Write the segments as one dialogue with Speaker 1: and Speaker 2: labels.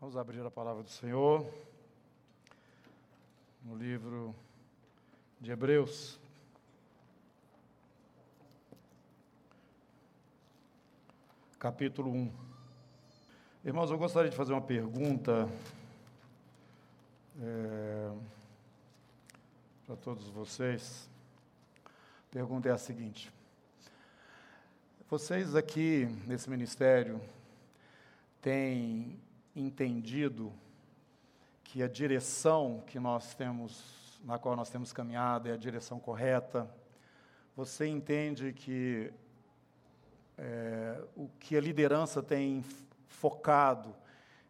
Speaker 1: Vamos abrir a palavra do Senhor no livro de Hebreus. Capítulo 1. Irmãos, eu gostaria de fazer uma pergunta é, para todos vocês. A pergunta é a seguinte: Vocês aqui nesse ministério têm entendido que a direção que nós temos, na qual nós temos caminhado, é a direção correta. Você entende que é, o que a liderança tem focado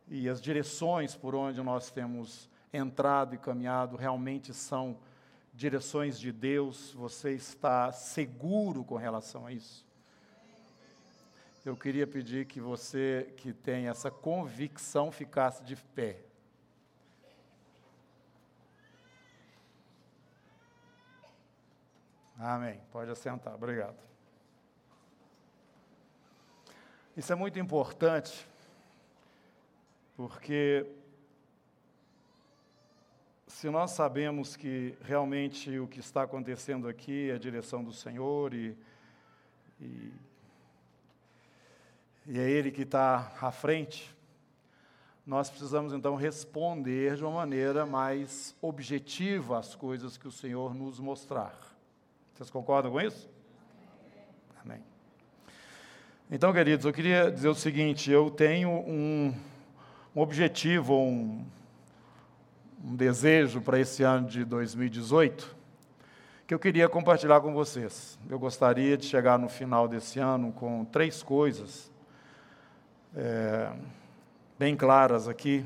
Speaker 1: e as direções por onde nós temos entrado e caminhado realmente são direções de Deus? Você está seguro com relação a isso? Eu queria pedir que você que tem essa convicção ficasse de pé. Amém. Pode assentar. Obrigado. Isso é muito importante, porque se nós sabemos que realmente o que está acontecendo aqui é a direção do Senhor e, e e é Ele que está à frente, nós precisamos então responder de uma maneira mais objetiva às coisas que o Senhor nos mostrar. Vocês concordam com isso? Amém. Então, queridos, eu queria dizer o seguinte: eu tenho um, um objetivo, um, um desejo para esse ano de 2018 que eu queria compartilhar com vocês. Eu gostaria de chegar no final desse ano com três coisas é, bem claras aqui,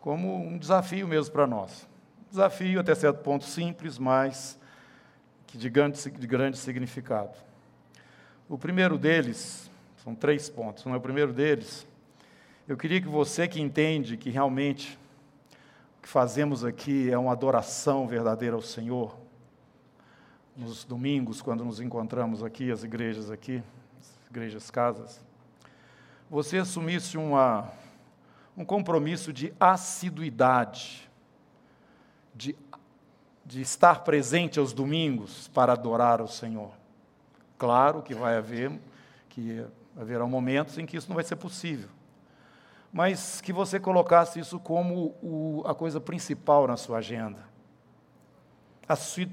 Speaker 1: como um desafio mesmo para nós. Desafio até certo ponto simples, mas que de grande, de grande significado. O primeiro deles, são três pontos, é o primeiro deles, eu queria que você que entende que realmente o que fazemos aqui é uma adoração verdadeira ao Senhor, nos domingos, quando nos encontramos aqui, as igrejas aqui, as igrejas casas, você assumisse uma, um compromisso de assiduidade, de, de estar presente aos domingos para adorar o Senhor. Claro que vai haver, que haverá momentos em que isso não vai ser possível. Mas que você colocasse isso como o, a coisa principal na sua agenda.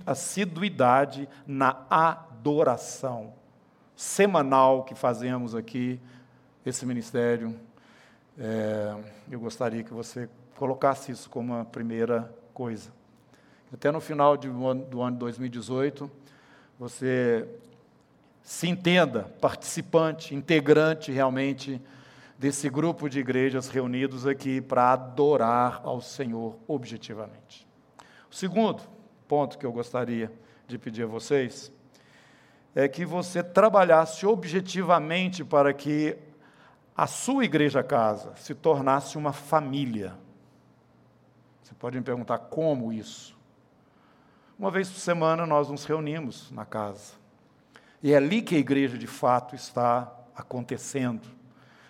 Speaker 1: Assiduidade na adoração semanal que fazemos aqui esse ministério. É, eu gostaria que você colocasse isso como uma primeira coisa. Até no final de, do ano de 2018, você se entenda participante, integrante realmente desse grupo de igrejas reunidos aqui para adorar ao Senhor objetivamente. O segundo ponto que eu gostaria de pedir a vocês é que você trabalhasse objetivamente para que a sua igreja casa se tornasse uma família. Você pode me perguntar como isso? Uma vez por semana nós nos reunimos na casa. E é ali que a igreja de fato está acontecendo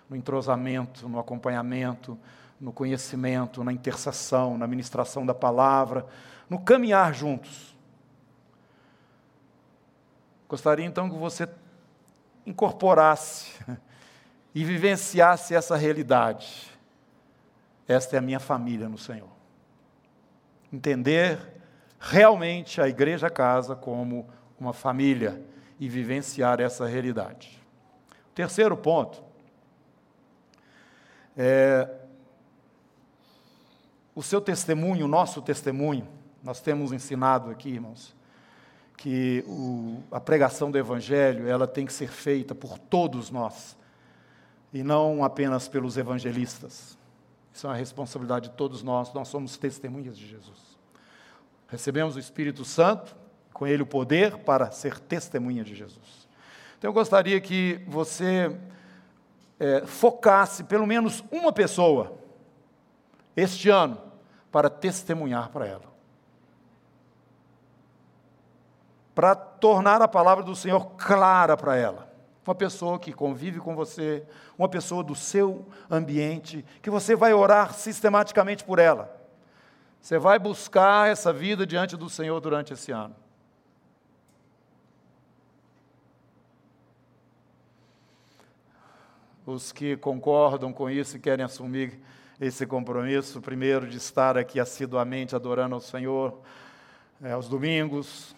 Speaker 1: no entrosamento, no acompanhamento, no conhecimento, na intercessão, na ministração da palavra, no caminhar juntos. Gostaria então que você incorporasse e vivenciasse essa realidade. Esta é a minha família no Senhor. Entender realmente a igreja casa como uma família e vivenciar essa realidade. Terceiro ponto é o seu testemunho, o nosso testemunho. Nós temos ensinado aqui, irmãos, que o, a pregação do Evangelho ela tem que ser feita por todos nós e não apenas pelos evangelistas. Isso é uma responsabilidade de todos nós, nós somos testemunhas de Jesus. Recebemos o Espírito Santo, com ele o poder para ser testemunha de Jesus. Então eu gostaria que você é, focasse pelo menos uma pessoa este ano para testemunhar para ela. Para tornar a palavra do Senhor clara para ela uma pessoa que convive com você, uma pessoa do seu ambiente, que você vai orar sistematicamente por ela. Você vai buscar essa vida diante do Senhor durante esse ano. Os que concordam com isso e querem assumir esse compromisso, primeiro de estar aqui assiduamente adorando ao Senhor é, aos domingos,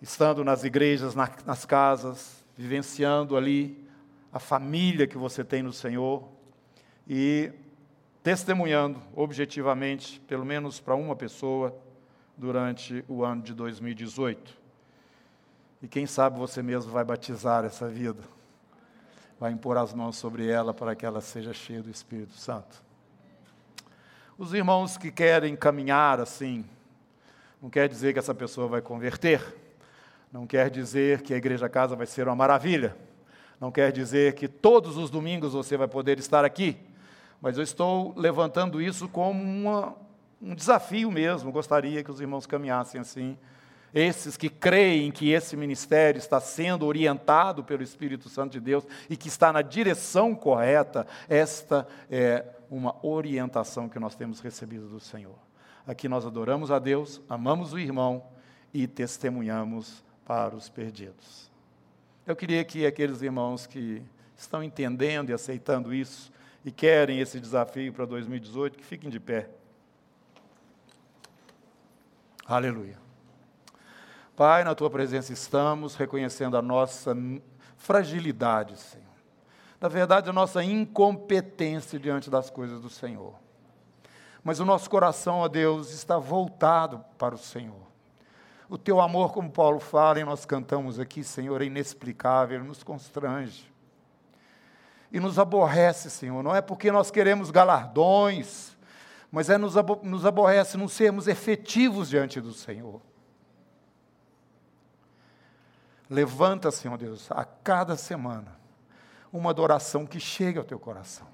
Speaker 1: estando nas igrejas, na, nas casas, vivenciando ali a família que você tem no Senhor e testemunhando objetivamente, pelo menos para uma pessoa, durante o ano de 2018. E quem sabe você mesmo vai batizar essa vida, vai impor as mãos sobre ela para que ela seja cheia do Espírito Santo. Os irmãos que querem caminhar assim, não quer dizer que essa pessoa vai converter, não quer dizer que a igreja casa vai ser uma maravilha. Não quer dizer que todos os domingos você vai poder estar aqui. Mas eu estou levantando isso como uma, um desafio mesmo. Gostaria que os irmãos caminhassem assim. Esses que creem que esse ministério está sendo orientado pelo Espírito Santo de Deus e que está na direção correta, esta é uma orientação que nós temos recebido do Senhor. Aqui nós adoramos a Deus, amamos o irmão e testemunhamos para os perdidos. Eu queria que aqueles irmãos que estão entendendo e aceitando isso e querem esse desafio para 2018, que fiquem de pé. Aleluia. Pai, na tua presença estamos reconhecendo a nossa fragilidade, Senhor. Na verdade, a nossa incompetência diante das coisas do Senhor. Mas o nosso coração, ó Deus, está voltado para o Senhor. O teu amor, como Paulo fala, e nós cantamos aqui, Senhor, é inexplicável, nos constrange. E nos aborrece, Senhor, não é porque nós queremos galardões, mas é nos, abo nos aborrece não sermos efetivos diante do Senhor. Levanta, Senhor Deus, a cada semana, uma adoração que chegue ao teu coração.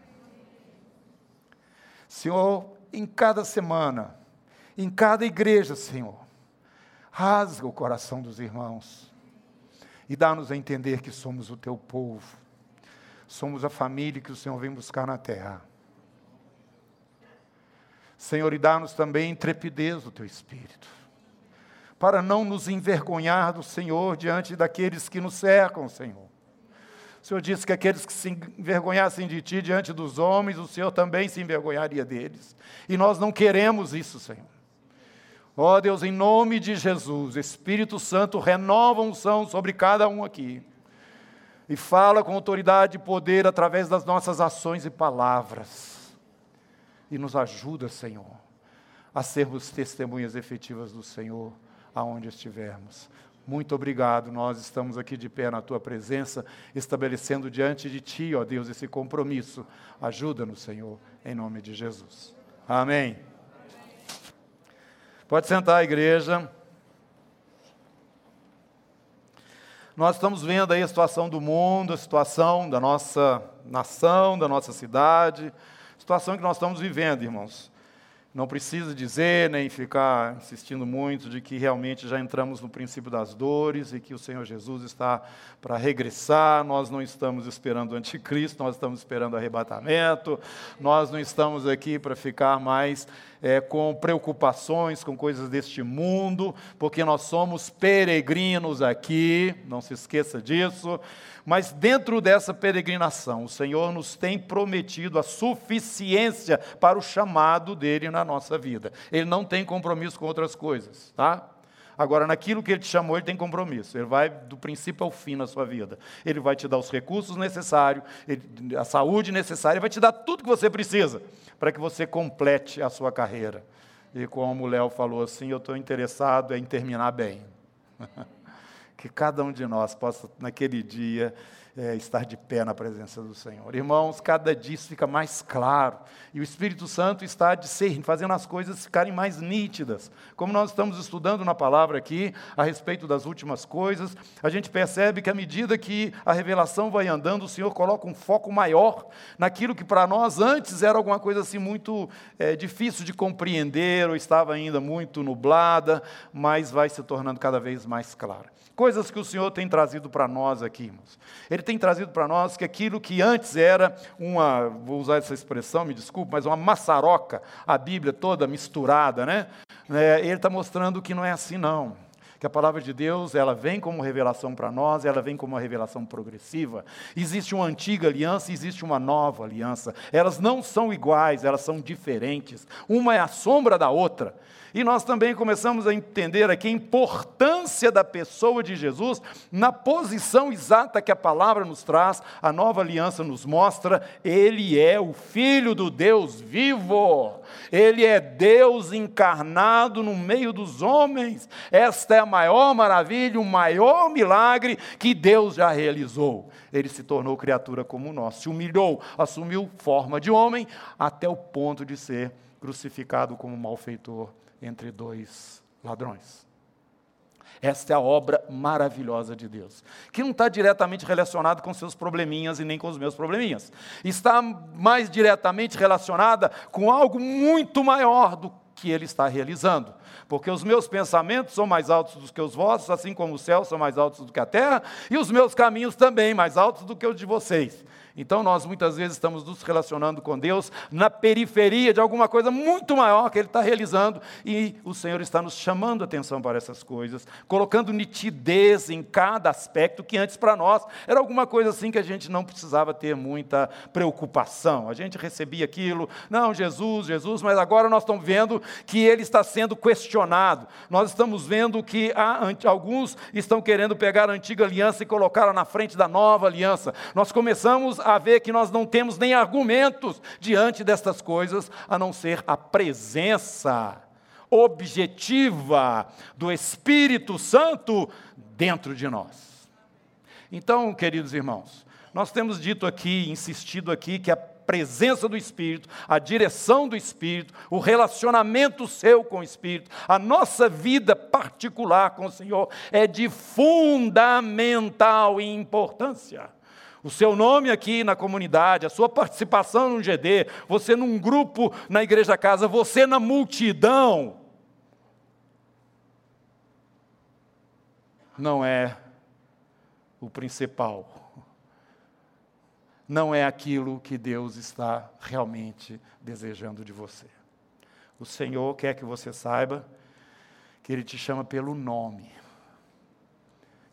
Speaker 1: Senhor, em cada semana, em cada igreja, Senhor, rasga o coração dos irmãos e dá-nos a entender que somos o teu povo, somos a família que o Senhor vem buscar na terra. Senhor, e dá-nos também intrepidez do teu espírito, para não nos envergonhar do Senhor diante daqueles que nos cercam, Senhor. O Senhor disse que aqueles que se envergonhassem de ti diante dos homens, o Senhor também se envergonharia deles. E nós não queremos isso, Senhor. Ó oh, Deus, em nome de Jesus, Espírito Santo, renova unção sobre cada um aqui. E fala com autoridade e poder através das nossas ações e palavras. E nos ajuda, Senhor, a sermos testemunhas efetivas do Senhor aonde estivermos. Muito obrigado. Nós estamos aqui de pé na tua presença, estabelecendo diante de ti, ó Deus, esse compromisso. Ajuda-nos, Senhor, em nome de Jesus. Amém. Pode sentar, igreja. Nós estamos vendo aí a situação do mundo, a situação da nossa nação, da nossa cidade, situação que nós estamos vivendo, irmãos. Não precisa dizer nem ficar insistindo muito de que realmente já entramos no princípio das dores e que o Senhor Jesus está para regressar. Nós não estamos esperando o anticristo, nós estamos esperando o arrebatamento. Nós não estamos aqui para ficar mais é, com preocupações com coisas deste mundo, porque nós somos peregrinos aqui, não se esqueça disso. Mas dentro dessa peregrinação, o Senhor nos tem prometido a suficiência para o chamado dele na nossa vida. Ele não tem compromisso com outras coisas, tá? Agora, naquilo que ele te chamou, ele tem compromisso. Ele vai do princípio ao fim na sua vida. Ele vai te dar os recursos necessários, a saúde necessária, ele vai te dar tudo que você precisa para que você complete a sua carreira. E como o Léo falou assim, eu estou interessado em terminar bem. que cada um de nós possa, naquele dia, é, estar de pé na presença do Senhor. Irmãos, cada dia isso fica mais claro. E o Espírito Santo está discernindo, fazendo as coisas ficarem mais nítidas. Como nós estamos estudando na palavra aqui, a respeito das últimas coisas, a gente percebe que à medida que a revelação vai andando, o Senhor coloca um foco maior naquilo que para nós antes era alguma coisa assim muito é, difícil de compreender, ou estava ainda muito nublada, mas vai se tornando cada vez mais clara coisas que o Senhor tem trazido para nós aqui, irmãos. Ele tem trazido para nós que aquilo que antes era uma, vou usar essa expressão, me desculpe, mas uma maçaroca, a Bíblia toda misturada, né? É, ele está mostrando que não é assim, não que a palavra de Deus ela vem como revelação para nós, ela vem como uma revelação progressiva. Existe uma antiga aliança, existe uma nova aliança. Elas não são iguais, elas são diferentes. Uma é a sombra da outra. E nós também começamos a entender aqui a importância da pessoa de Jesus na posição exata que a palavra nos traz, a nova aliança nos mostra, ele é o filho do Deus vivo. Ele é Deus encarnado no meio dos homens. Esta é a maior maravilha, o maior milagre que Deus já realizou. Ele se tornou criatura como nós, se humilhou, assumiu forma de homem até o ponto de ser crucificado como malfeitor entre dois ladrões. Esta é a obra maravilhosa de Deus, que não está diretamente relacionada com seus probleminhas e nem com os meus probleminhas. Está mais diretamente relacionada com algo muito maior do que Ele está realizando. Porque os meus pensamentos são mais altos do que os vossos, assim como os céus são mais altos do que a terra, e os meus caminhos também mais altos do que os de vocês. Então nós muitas vezes estamos nos relacionando com Deus na periferia de alguma coisa muito maior que Ele está realizando e o Senhor está nos chamando atenção para essas coisas, colocando nitidez em cada aspecto que antes para nós era alguma coisa assim que a gente não precisava ter muita preocupação. A gente recebia aquilo, não, Jesus, Jesus, mas agora nós estamos vendo que Ele está sendo questionado. Nós estamos vendo que há, alguns estão querendo pegar a antiga aliança e colocá-la na frente da nova aliança. Nós começamos a ver que nós não temos nem argumentos diante destas coisas, a não ser a presença objetiva do Espírito Santo dentro de nós. Então, queridos irmãos, nós temos dito aqui, insistido aqui, que a presença do Espírito, a direção do Espírito, o relacionamento seu com o Espírito, a nossa vida particular com o Senhor é de fundamental importância o seu nome aqui na comunidade, a sua participação no GD, você num grupo na igreja casa, você na multidão, não é o principal. Não é aquilo que Deus está realmente desejando de você. O Senhor quer que você saiba que Ele te chama pelo nome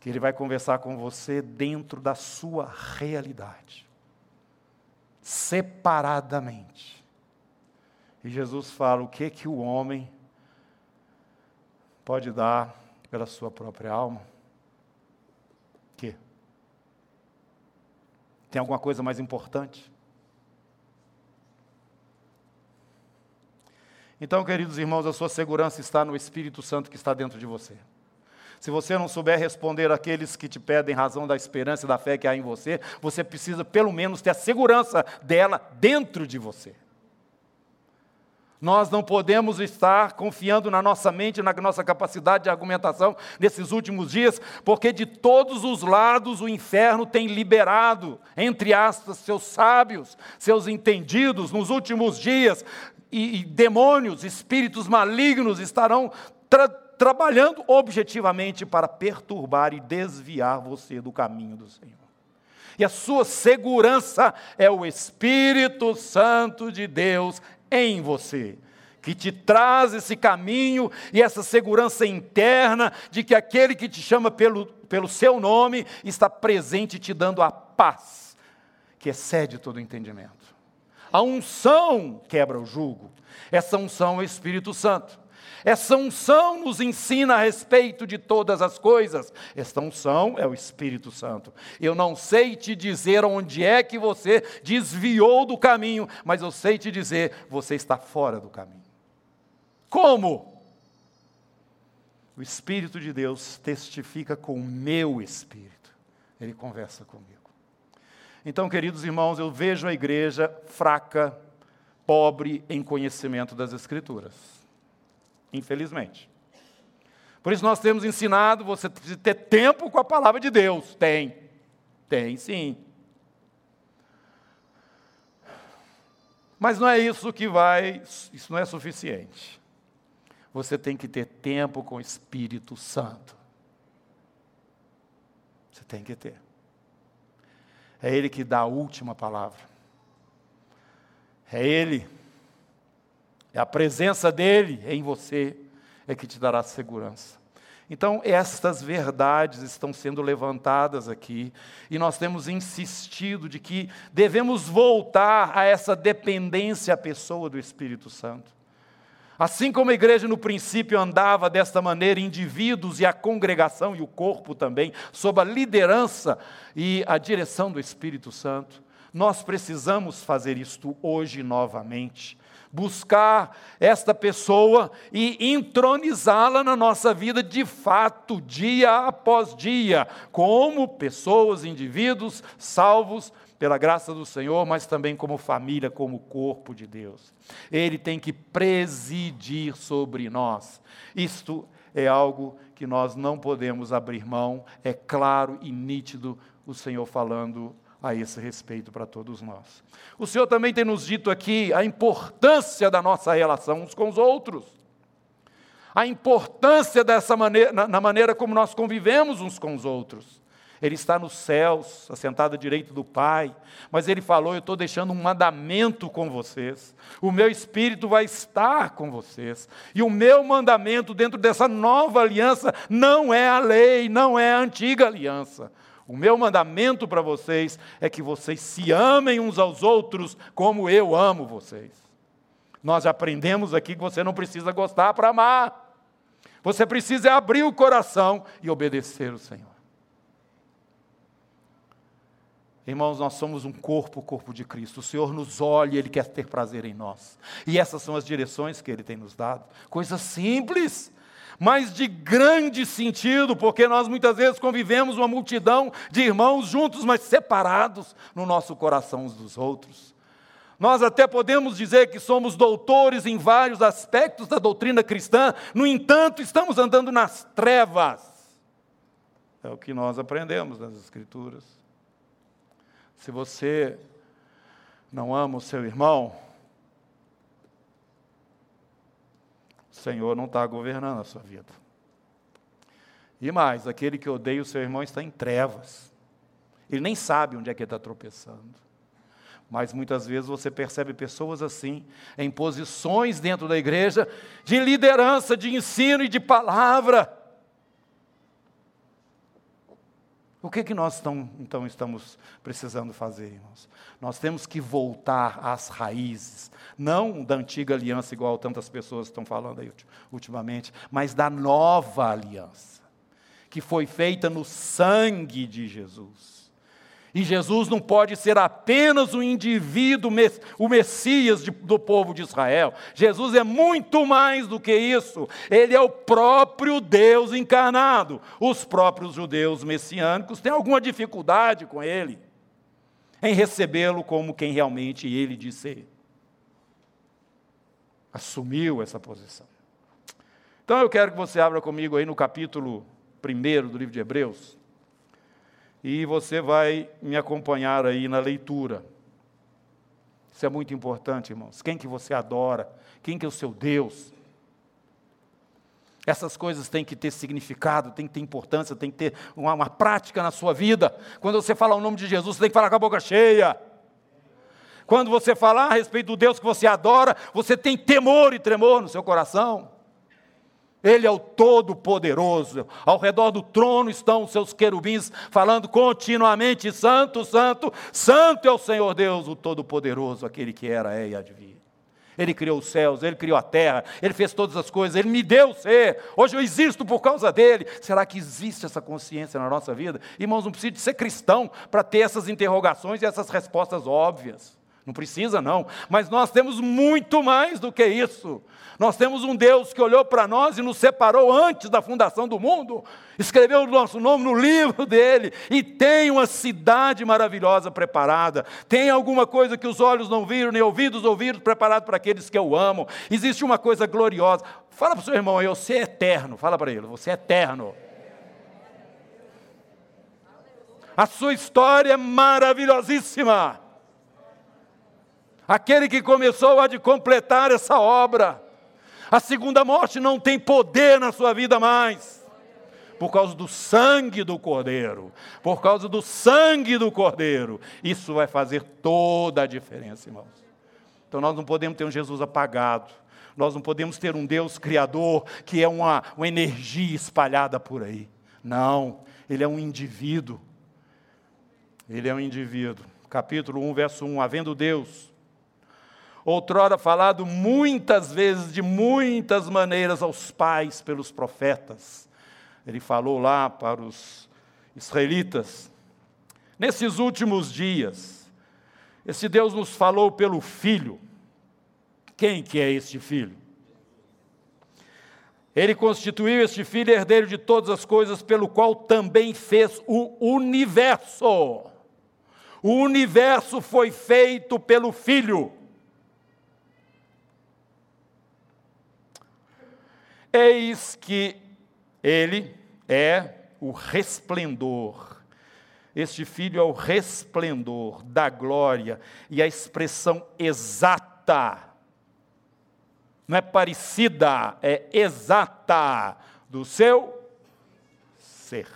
Speaker 1: que Ele vai conversar com você dentro da sua realidade, separadamente. E Jesus fala o que que o homem pode dar pela sua própria alma? Que? Tem alguma coisa mais importante? Então, queridos irmãos, a sua segurança está no Espírito Santo que está dentro de você. Se você não souber responder àqueles que te pedem razão da esperança e da fé que há em você, você precisa pelo menos ter a segurança dela dentro de você. Nós não podemos estar confiando na nossa mente, na nossa capacidade de argumentação nesses últimos dias, porque de todos os lados o inferno tem liberado, entre aspas, seus sábios, seus entendidos nos últimos dias, e, e demônios, espíritos malignos estarão trabalhando objetivamente para perturbar e desviar você do caminho do Senhor. E a sua segurança é o Espírito Santo de Deus em você, que te traz esse caminho e essa segurança interna de que aquele que te chama pelo, pelo seu nome está presente te dando a paz, que excede todo entendimento. A unção quebra o jugo, essa unção é o Espírito Santo. Essa unção nos ensina a respeito de todas as coisas. Esta unção é o Espírito Santo. Eu não sei te dizer onde é que você desviou do caminho, mas eu sei te dizer, você está fora do caminho. Como? O Espírito de Deus testifica com o meu espírito. Ele conversa comigo. Então, queridos irmãos, eu vejo a igreja fraca, pobre em conhecimento das Escrituras. Infelizmente. Por isso nós temos ensinado você ter tempo com a palavra de Deus. Tem. Tem sim. Mas não é isso que vai, isso não é suficiente. Você tem que ter tempo com o Espírito Santo. Você tem que ter. É Ele que dá a última palavra. É Ele, é a presença dEle em você, é que te dará segurança. Então, estas verdades estão sendo levantadas aqui, e nós temos insistido de que devemos voltar a essa dependência à pessoa do Espírito Santo. Assim como a igreja no princípio andava desta maneira, indivíduos e a congregação e o corpo também, sob a liderança e a direção do Espírito Santo, nós precisamos fazer isto hoje novamente buscar esta pessoa e entronizá-la na nossa vida de fato, dia após dia, como pessoas, indivíduos salvos pela graça do Senhor, mas também como família, como corpo de Deus. Ele tem que presidir sobre nós. Isto é algo que nós não podemos abrir mão, é claro e nítido o Senhor falando a esse respeito para todos nós. O Senhor também tem nos dito aqui a importância da nossa relação uns com os outros. A importância dessa maneira, na, na maneira como nós convivemos uns com os outros. Ele está nos céus, assentado à direita do Pai, mas ele falou: Eu estou deixando um mandamento com vocês, o meu Espírito vai estar com vocês, e o meu mandamento dentro dessa nova aliança não é a lei, não é a antiga aliança, o meu mandamento para vocês é que vocês se amem uns aos outros como eu amo vocês. Nós aprendemos aqui que você não precisa gostar para amar. Você precisa abrir o coração e obedecer o Senhor. Irmãos, nós somos um corpo, o corpo de Cristo. O Senhor nos olha e Ele quer ter prazer em nós. E essas são as direções que Ele tem nos dado. Coisas simples, mas de grande sentido, porque nós muitas vezes convivemos uma multidão de irmãos juntos, mas separados no nosso coração uns dos outros. Nós até podemos dizer que somos doutores em vários aspectos da doutrina cristã, no entanto, estamos andando nas trevas. É o que nós aprendemos nas Escrituras. Se você não ama o seu irmão, Senhor não está governando a sua vida. E mais, aquele que odeia o seu irmão está em trevas. Ele nem sabe onde é que ele está tropeçando. Mas muitas vezes você percebe pessoas assim, em posições dentro da igreja, de liderança, de ensino e de palavra, O que, que nós tão, então estamos precisando fazer, irmãos? Nós temos que voltar às raízes, não da antiga aliança, igual tantas pessoas estão falando aí ultimamente, mas da nova aliança, que foi feita no sangue de Jesus. E Jesus não pode ser apenas o indivíduo, o Messias do povo de Israel. Jesus é muito mais do que isso. Ele é o próprio Deus encarnado. Os próprios judeus messiânicos têm alguma dificuldade com ele, em recebê-lo como quem realmente ele diz ser. Assumiu essa posição. Então eu quero que você abra comigo aí no capítulo 1 do livro de Hebreus e você vai me acompanhar aí na leitura. Isso é muito importante, irmãos. Quem que você adora? Quem que é o seu Deus? Essas coisas têm que ter significado, têm que ter importância, tem que ter uma, uma, prática na sua vida. Quando você fala o nome de Jesus, você tem que falar com a boca cheia. Quando você falar a respeito do Deus que você adora, você tem temor e tremor no seu coração. Ele é o Todo-Poderoso. Ao redor do trono estão os seus querubins, falando continuamente: Santo, Santo, Santo é o Senhor Deus, o Todo-Poderoso, aquele que era, é e vir. Ele criou os céus, Ele criou a terra, Ele fez todas as coisas, Ele me deu ser. Hoje eu existo por causa dele. Será que existe essa consciência na nossa vida? Irmãos, não precisa de ser cristão para ter essas interrogações e essas respostas óbvias. Não precisa, não. Mas nós temos muito mais do que isso. Nós temos um Deus que olhou para nós e nos separou antes da fundação do mundo, escreveu o nosso nome no livro dele e tem uma cidade maravilhosa preparada. Tem alguma coisa que os olhos não viram, nem ouvidos ouviram, preparado para aqueles que eu amo. Existe uma coisa gloriosa. Fala para o seu irmão aí, você é eterno. Fala para ele, você é eterno. A sua história é maravilhosíssima. Aquele que começou a de completar essa obra. A segunda morte não tem poder na sua vida mais. Por causa do sangue do Cordeiro. Por causa do sangue do Cordeiro. Isso vai fazer toda a diferença, irmãos. Então nós não podemos ter um Jesus apagado. Nós não podemos ter um Deus criador que é uma, uma energia espalhada por aí. Não, ele é um indivíduo. Ele é um indivíduo. Capítulo 1, verso 1. Havendo Deus, outrora falado muitas vezes, de muitas maneiras aos pais pelos profetas. Ele falou lá para os israelitas. Nesses últimos dias, esse Deus nos falou pelo Filho. Quem que é este Filho? Ele constituiu este Filho herdeiro de todas as coisas, pelo qual também fez o universo. O universo foi feito pelo Filho. Eis que ele é o resplendor. Este filho é o resplendor da glória e a expressão exata. Não é parecida, é exata do seu ser.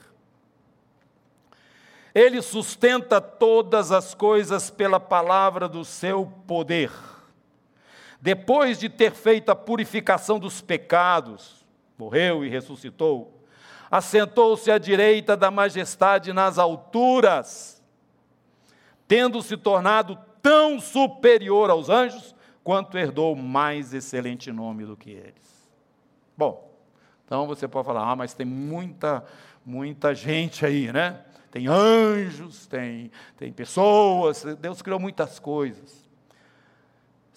Speaker 1: Ele sustenta todas as coisas pela palavra do seu poder depois de ter feito a purificação dos pecados, morreu e ressuscitou, assentou-se à direita da majestade nas alturas, tendo se tornado tão superior aos anjos, quanto herdou mais excelente nome do que eles. Bom, então você pode falar, ah, mas tem muita, muita gente aí, né? Tem anjos, tem, tem pessoas, Deus criou muitas coisas.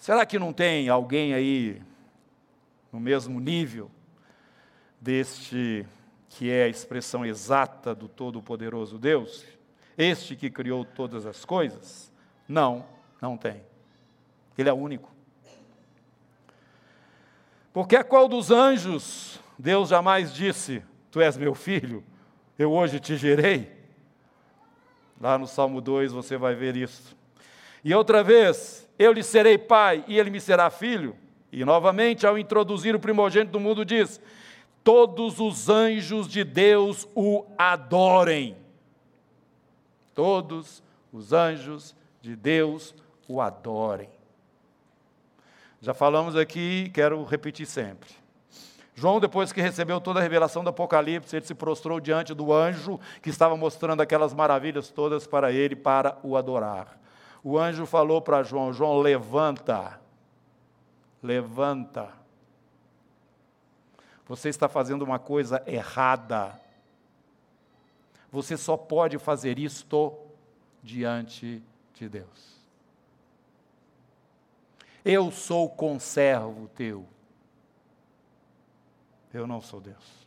Speaker 1: Será que não tem alguém aí no mesmo nível deste que é a expressão exata do Todo-Poderoso Deus? Este que criou todas as coisas? Não, não tem. Ele é único. Porque a qual dos anjos Deus jamais disse: Tu és meu filho, eu hoje te gerei? Lá no Salmo 2 você vai ver isso. E outra vez, eu lhe serei pai e ele me será filho. E novamente, ao introduzir o primogênito do mundo, diz: Todos os anjos de Deus o adorem. Todos os anjos de Deus o adorem. Já falamos aqui, quero repetir sempre. João, depois que recebeu toda a revelação do Apocalipse, ele se prostrou diante do anjo que estava mostrando aquelas maravilhas todas para ele, para o adorar o anjo falou para João: João, levanta, levanta. Você está fazendo uma coisa errada. Você só pode fazer isto diante de Deus. Eu sou conservo teu. Eu não sou Deus.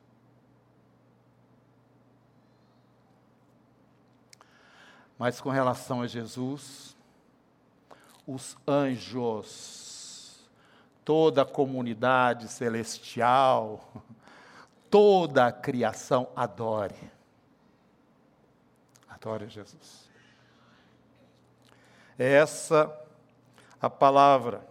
Speaker 1: Mas com relação a Jesus, os anjos, toda a comunidade celestial, toda a criação adore. Adore Jesus. É essa a palavra.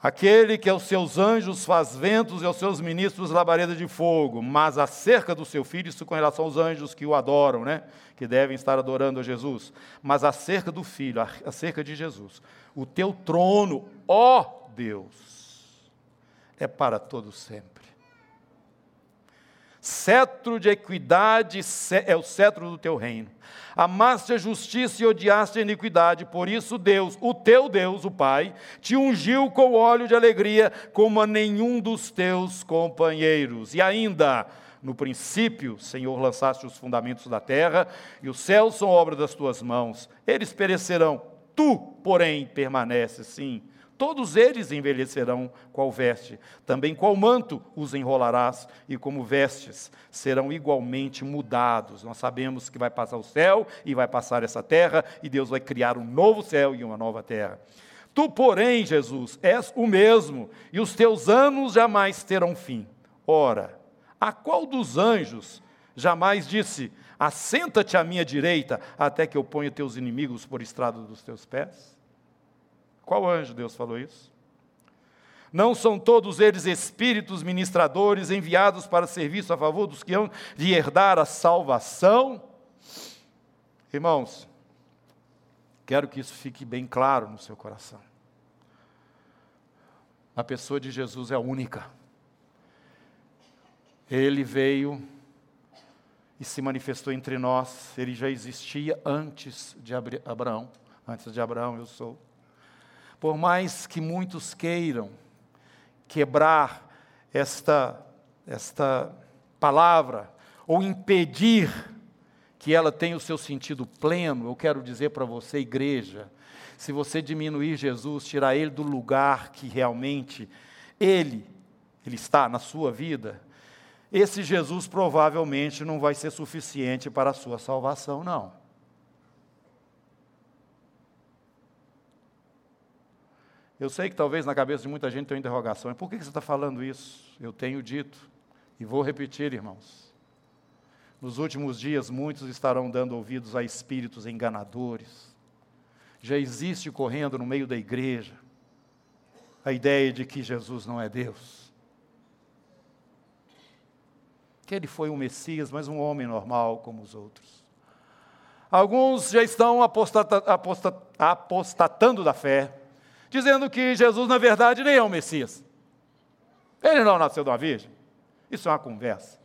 Speaker 1: Aquele que aos seus anjos faz ventos e aos seus ministros labareda de fogo, mas acerca do seu filho, isso com relação aos anjos que o adoram, né? que devem estar adorando a Jesus, mas acerca do filho, acerca de Jesus, o teu trono, ó Deus, é para todo sempre. Cetro de equidade é o cetro do teu reino. Amaste a justiça e odiaste a iniquidade, por isso Deus, o teu Deus, o Pai, te ungiu com óleo de alegria, como a nenhum dos teus companheiros. E ainda, no princípio, Senhor, lançaste os fundamentos da terra, e os céus são obra das tuas mãos. Eles perecerão, Tu, porém, permaneces sim. Todos eles envelhecerão qual veste, também qual manto os enrolarás, e como vestes serão igualmente mudados. Nós sabemos que vai passar o céu e vai passar essa terra, e Deus vai criar um novo céu e uma nova terra. Tu, porém, Jesus, és o mesmo, e os teus anos jamais terão fim. Ora, a qual dos anjos jamais disse: Assenta-te à minha direita, até que eu ponha teus inimigos por estrado dos teus pés? Qual anjo Deus falou isso? Não são todos eles espíritos ministradores enviados para serviço a favor dos que hão de herdar a salvação? Irmãos, quero que isso fique bem claro no seu coração. A pessoa de Jesus é única. Ele veio e se manifestou entre nós. Ele já existia antes de Abraão. Antes de Abraão, eu sou. Por mais que muitos queiram quebrar esta, esta palavra, ou impedir que ela tenha o seu sentido pleno, eu quero dizer para você, igreja, se você diminuir Jesus, tirar ele do lugar que realmente ele, ele está na sua vida, esse Jesus provavelmente não vai ser suficiente para a sua salvação, não. Eu sei que talvez na cabeça de muita gente tenha uma interrogação: por que você está falando isso? Eu tenho dito, e vou repetir, irmãos. Nos últimos dias, muitos estarão dando ouvidos a espíritos enganadores. Já existe correndo no meio da igreja a ideia de que Jesus não é Deus que ele foi um Messias, mas um homem normal como os outros. Alguns já estão apostata, apostata, apostatando da fé, dizendo que Jesus, na verdade, nem é um Messias. Ele não nasceu de uma virgem. Isso é uma conversa.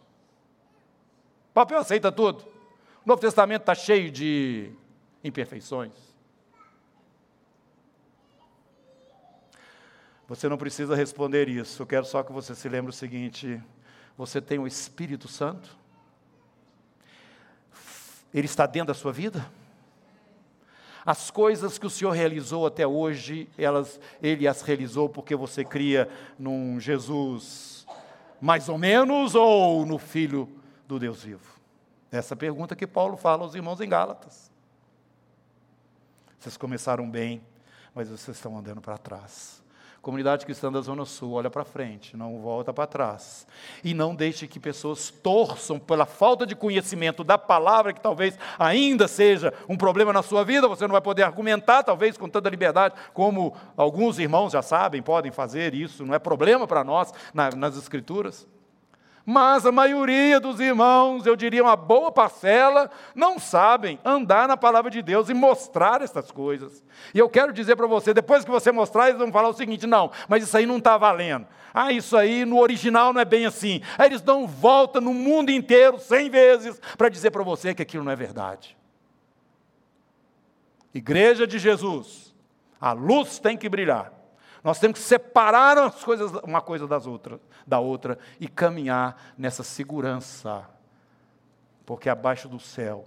Speaker 1: O papel aceita tudo. O Novo Testamento está cheio de imperfeições. Você não precisa responder isso. Eu quero só que você se lembre o seguinte: você tem o Espírito Santo? Ele está dentro da sua vida? As coisas que o Senhor realizou até hoje, elas, Ele as realizou porque você cria num Jesus mais ou menos ou no Filho do Deus vivo? Essa pergunta que Paulo fala aos irmãos em Gálatas. Vocês começaram bem, mas vocês estão andando para trás. Comunidade cristã da Zona Sul, olha para frente, não volta para trás. E não deixe que pessoas torçam pela falta de conhecimento da palavra, que talvez ainda seja um problema na sua vida, você não vai poder argumentar, talvez com tanta liberdade, como alguns irmãos já sabem, podem fazer isso, não é problema para nós na, nas Escrituras. Mas a maioria dos irmãos, eu diria uma boa parcela, não sabem andar na palavra de Deus e mostrar essas coisas. E eu quero dizer para você, depois que você mostrar, eles vão falar o seguinte: não, mas isso aí não está valendo. Ah, isso aí no original não é bem assim. Aí eles dão volta no mundo inteiro, cem vezes, para dizer para você que aquilo não é verdade. Igreja de Jesus, a luz tem que brilhar. Nós temos que separar as coisas, uma coisa das outras, da outra e caminhar nessa segurança. Porque abaixo do céu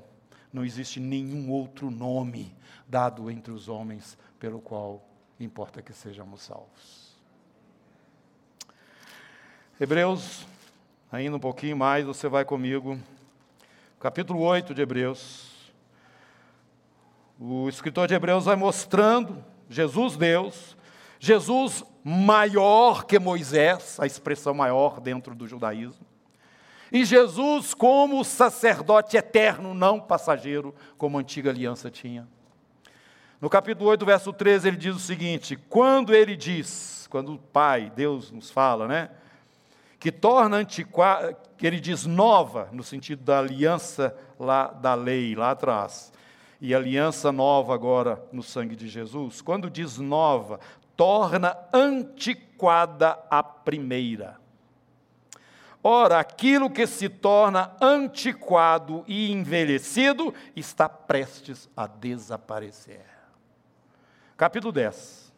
Speaker 1: não existe nenhum outro nome dado entre os homens pelo qual importa que sejamos salvos. Hebreus, ainda um pouquinho mais, você vai comigo. Capítulo 8 de Hebreus. O escritor de Hebreus vai mostrando Jesus, Deus, Jesus maior que Moisés, a expressão maior dentro do judaísmo. E Jesus como sacerdote eterno, não passageiro, como a antiga aliança tinha. No capítulo 8, verso 13, ele diz o seguinte: quando ele diz, quando o Pai, Deus nos fala, né? Que torna antiquada, que ele diz nova, no sentido da aliança lá da lei, lá atrás, e aliança nova agora no sangue de Jesus. Quando diz nova, torna antiquada a primeira. Ora, aquilo que se torna antiquado e envelhecido está prestes a desaparecer. Capítulo 10,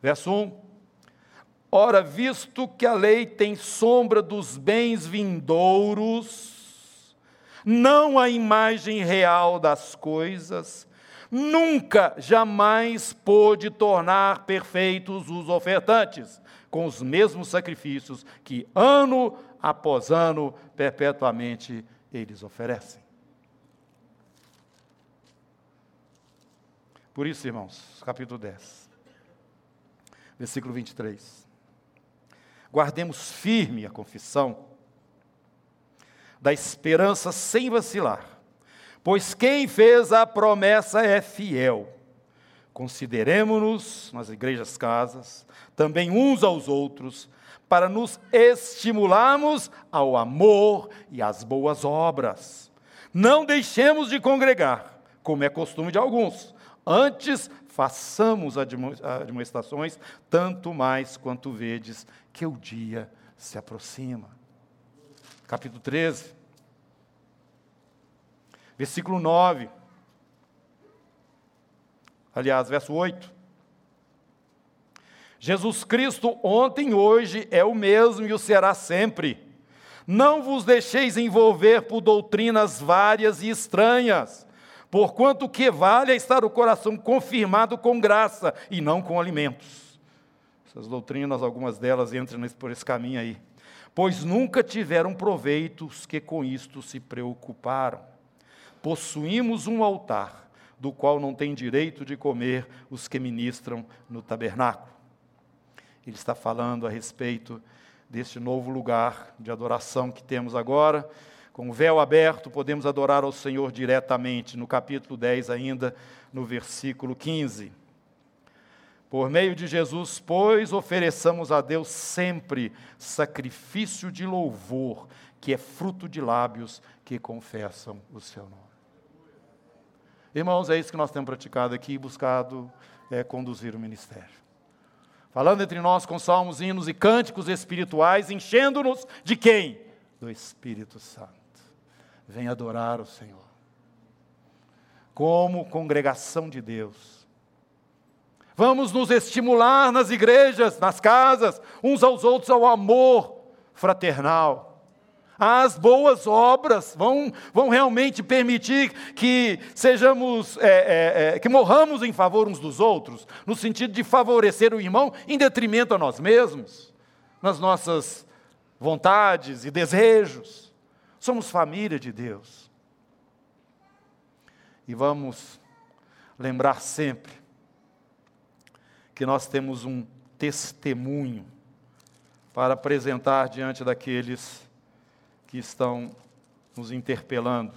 Speaker 1: verso 1. Ora, visto que a lei tem sombra dos bens vindouros, não a imagem real das coisas, nunca, jamais pôde tornar perfeitos os ofertantes, com os mesmos sacrifícios que ano após ano, perpetuamente, eles oferecem. Por isso, irmãos, capítulo 10, versículo 23. Guardemos firme a confissão da esperança sem vacilar, pois quem fez a promessa é fiel. Consideremos-nos, nas igrejas casas, também uns aos outros, para nos estimularmos ao amor e às boas obras. Não deixemos de congregar, como é costume de alguns. Antes, façamos administrações, tanto mais quanto vedes que o dia se aproxima capítulo 13, versículo 9. Aliás, verso 8. Jesus Cristo ontem, hoje é o mesmo e o será sempre. Não vos deixeis envolver por doutrinas várias e estranhas, porquanto que vale é estar o coração confirmado com graça e não com alimentos. Essas doutrinas, algumas delas entram por esse caminho aí pois nunca tiveram proveitos que com isto se preocuparam. Possuímos um altar, do qual não tem direito de comer os que ministram no tabernáculo. Ele está falando a respeito deste novo lugar de adoração que temos agora. Com o véu aberto, podemos adorar ao Senhor diretamente, no capítulo 10, ainda no versículo 15. Por meio de Jesus, pois, ofereçamos a Deus sempre sacrifício de louvor, que é fruto de lábios que confessam o seu nome. Irmãos, é isso que nós temos praticado aqui e buscado é, conduzir o ministério. Falando entre nós com salmos, hinos e cânticos espirituais, enchendo-nos de quem? Do Espírito Santo. Vem adorar o Senhor. Como congregação de Deus Vamos nos estimular nas igrejas, nas casas, uns aos outros ao amor fraternal. As boas obras vão, vão realmente permitir que sejamos, é, é, é, que morramos em favor uns dos outros, no sentido de favorecer o irmão em detrimento a nós mesmos, nas nossas vontades e desejos. Somos família de Deus. E vamos lembrar sempre que nós temos um testemunho para apresentar diante daqueles que estão nos interpelando.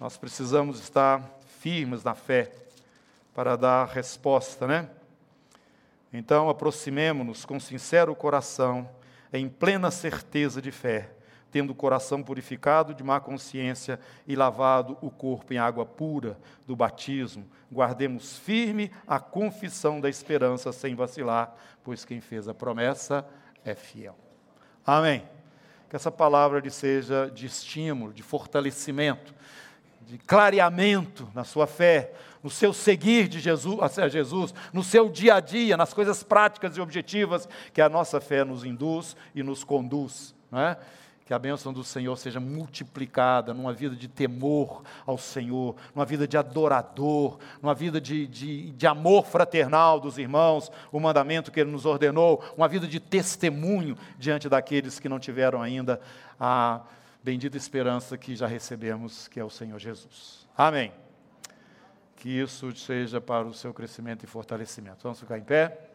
Speaker 1: Nós precisamos estar firmes na fé para dar resposta, né? Então, aproximemo-nos com sincero coração, em plena certeza de fé, tendo o coração purificado de má consciência e lavado o corpo em água pura do batismo, guardemos firme a confissão da esperança sem vacilar, pois quem fez a promessa é fiel. Amém. Que essa palavra lhe seja de estímulo, de fortalecimento, de clareamento na sua fé, no seu seguir de Jesus, a Jesus, no seu dia a dia, nas coisas práticas e objetivas que a nossa fé nos induz e nos conduz. Não é? Que a bênção do Senhor seja multiplicada numa vida de temor ao Senhor, numa vida de adorador, numa vida de, de, de amor fraternal dos irmãos, o mandamento que Ele nos ordenou, uma vida de testemunho diante daqueles que não tiveram ainda a bendita esperança que já recebemos, que é o Senhor Jesus. Amém. Que isso seja para o seu crescimento e fortalecimento. Vamos ficar em pé?